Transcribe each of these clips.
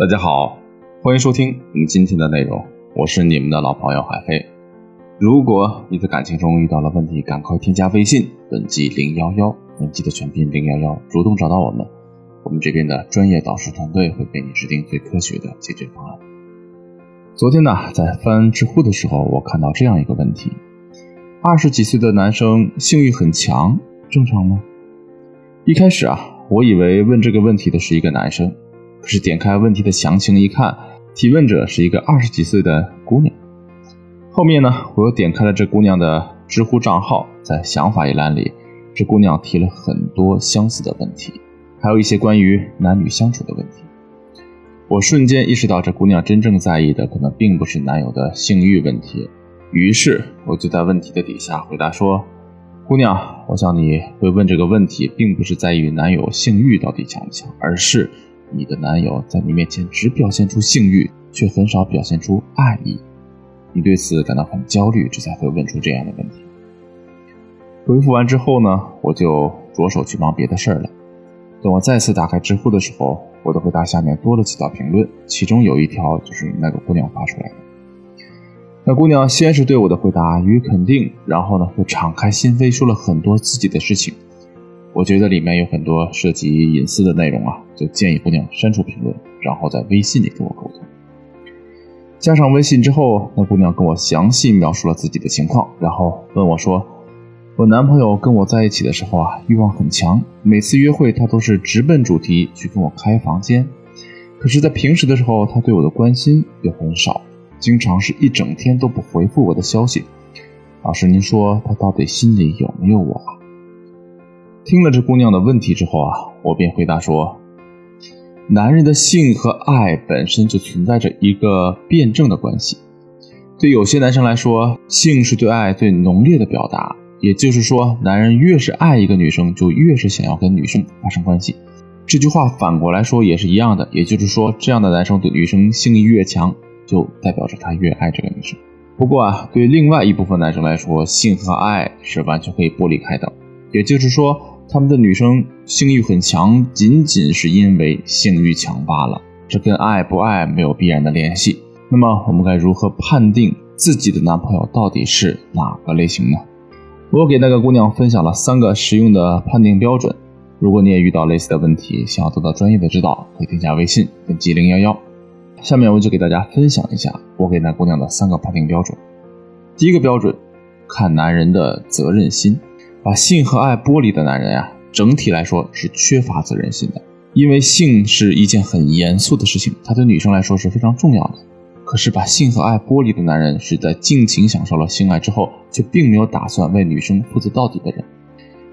大家好，欢迎收听我们今天的内容，我是你们的老朋友海飞。如果你在感情中遇到了问题，赶快添加微信本季零幺幺，本季的全拼零幺幺，主动找到我们，我们这边的专业导师团队会给你制定最科学的解决方案。昨天呢，在翻知乎的时候，我看到这样一个问题：二十几岁的男生性欲很强，正常吗？一开始啊，我以为问这个问题的是一个男生。可是点开问题的详情一看，提问者是一个二十几岁的姑娘。后面呢，我又点开了这姑娘的知乎账号，在想法一栏里，这姑娘提了很多相似的问题，还有一些关于男女相处的问题。我瞬间意识到，这姑娘真正在意的可能并不是男友的性欲问题。于是，我就在问题的底下回答说：“姑娘，我想你会问这个问题，并不是在于男友性欲到底强不强，而是……”你的男友在你面前只表现出性欲，却很少表现出爱意，你对此感到很焦虑，这才会问出这样的问题。回复完之后呢，我就着手去忙别的事儿了。等我再次打开知乎的时候，我的回答下面多了几条评论，其中有一条就是那个姑娘发出来的。那姑娘先是对我的回答予以肯定，然后呢，又敞开心扉说了很多自己的事情。我觉得里面有很多涉及隐私的内容啊，就建议姑娘删除评论，然后在微信里跟我沟通。加上微信之后，那姑娘跟我详细描述了自己的情况，然后问我说：“我男朋友跟我在一起的时候啊，欲望很强，每次约会他都是直奔主题去跟我开房间，可是，在平时的时候，他对我的关心又很少，经常是一整天都不回复我的消息。老师，您说他到底心里有没有我啊？”听了这姑娘的问题之后啊，我便回答说：“男人的性和爱本身就存在着一个辩证的关系。对有些男生来说，性是对爱最浓烈的表达，也就是说，男人越是爱一个女生，就越是想要跟女生发生关系。这句话反过来说也是一样的，也就是说，这样的男生对女生性欲越强，就代表着他越爱这个女生。不过啊，对另外一部分男生来说，性和爱是完全可以剥离开的，也就是说。”他们的女生性欲很强，仅仅是因为性欲强罢了，这跟爱不爱没有必然的联系。那么，我们该如何判定自己的男朋友到底是哪个类型呢？我给那个姑娘分享了三个实用的判定标准。如果你也遇到类似的问题，想要得到专业的指导，可以添加微信点击零幺幺。下面我就给大家分享一下我给那姑娘的三个判定标准。第一个标准，看男人的责任心。把性和爱剥离的男人呀，整体来说是缺乏责任心的。因为性是一件很严肃的事情，它对女生来说是非常重要的。可是把性和爱剥离的男人，是在尽情享受了性爱之后，却并没有打算为女生负责到底的人。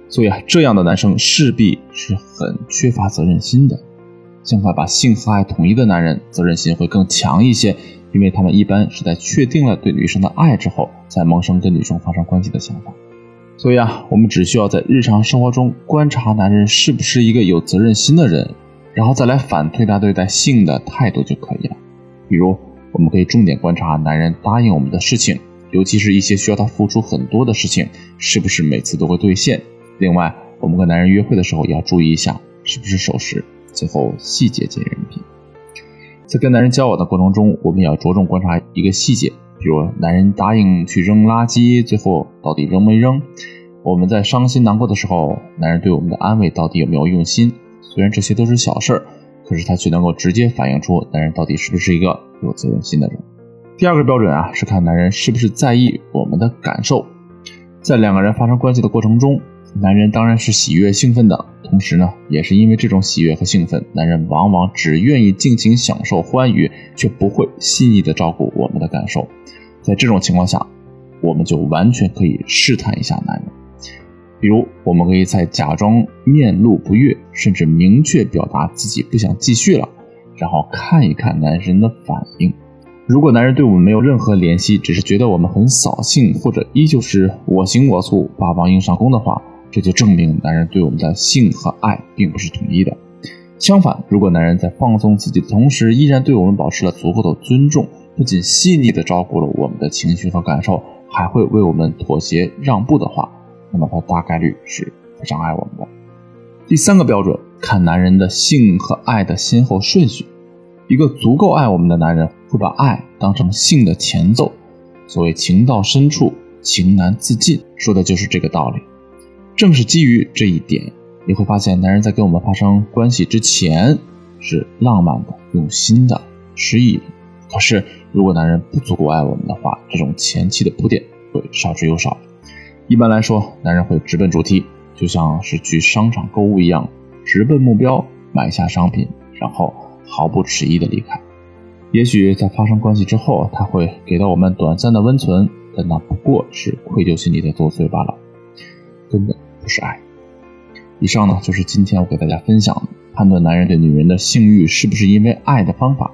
所以啊，这样的男生势必是很缺乏责任心的。相反，把性和爱统一的男人，责任心会更强一些，因为他们一般是在确定了对女生的爱之后，才萌生跟女生发生关系的想法。所以啊，我们只需要在日常生活中观察男人是不是一个有责任心的人，然后再来反推他对待性的态度就可以了。比如，我们可以重点观察男人答应我们的事情，尤其是一些需要他付出很多的事情，是不是每次都会兑现。另外，我们跟男人约会的时候也要注意一下是不是守时。最后，细节见人品。在跟男人交往的过程中，我们也要着重观察一个细节。比如男人答应去扔垃圾，最后到底扔没扔？我们在伤心难过的时候，男人对我们的安慰到底有没有用心？虽然这些都是小事儿，可是他却能够直接反映出男人到底是不是一个有责任心的人。第二个标准啊，是看男人是不是在意我们的感受。在两个人发生关系的过程中，男人当然是喜悦兴奋的，同时呢，也是因为这种喜悦和兴奋，男人往往只愿意尽情享受欢愉，却不会细腻的照顾我们的感受。在这种情况下，我们就完全可以试探一下男人，比如我们可以在假装面露不悦，甚至明确表达自己不想继续了，然后看一看男人的反应。如果男人对我们没有任何联系，只是觉得我们很扫兴，或者依旧是我行我素、霸王硬上弓的话，这就证明男人对我们的性和爱并不是统一的。相反，如果男人在放松自己的同时，依然对我们保持了足够的尊重。不仅细腻地照顾了我们的情绪和感受，还会为我们妥协让步的话，那么他大概率是非常爱我们的。第三个标准，看男人的性和爱的先后顺序。一个足够爱我们的男人，会把爱当成性的前奏。所谓情到深处，情难自禁，说的就是这个道理。正是基于这一点，你会发现，男人在跟我们发生关系之前是浪漫的、用心的、诗意的。可是，如果男人不足够爱我们的话，这种前期的铺垫会少之又少。一般来说，男人会直奔主题，就像是去商场购物一样，直奔目标，买下商品，然后。毫不迟疑的离开，也许在发生关系之后，他会给到我们短暂的温存，但那不过是愧疚心理在作祟罢了，根本不是爱。以上呢，就是今天我给大家分享的判断男人对女人的性欲是不是因为爱的方法。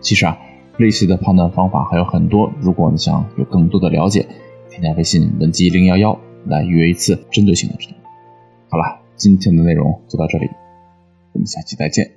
其实啊，类似的判断方法还有很多，如果你想有更多的了解，添加微信文姬零幺幺来预约一次针对性的指导。好了，今天的内容就到这里，我们下期再见。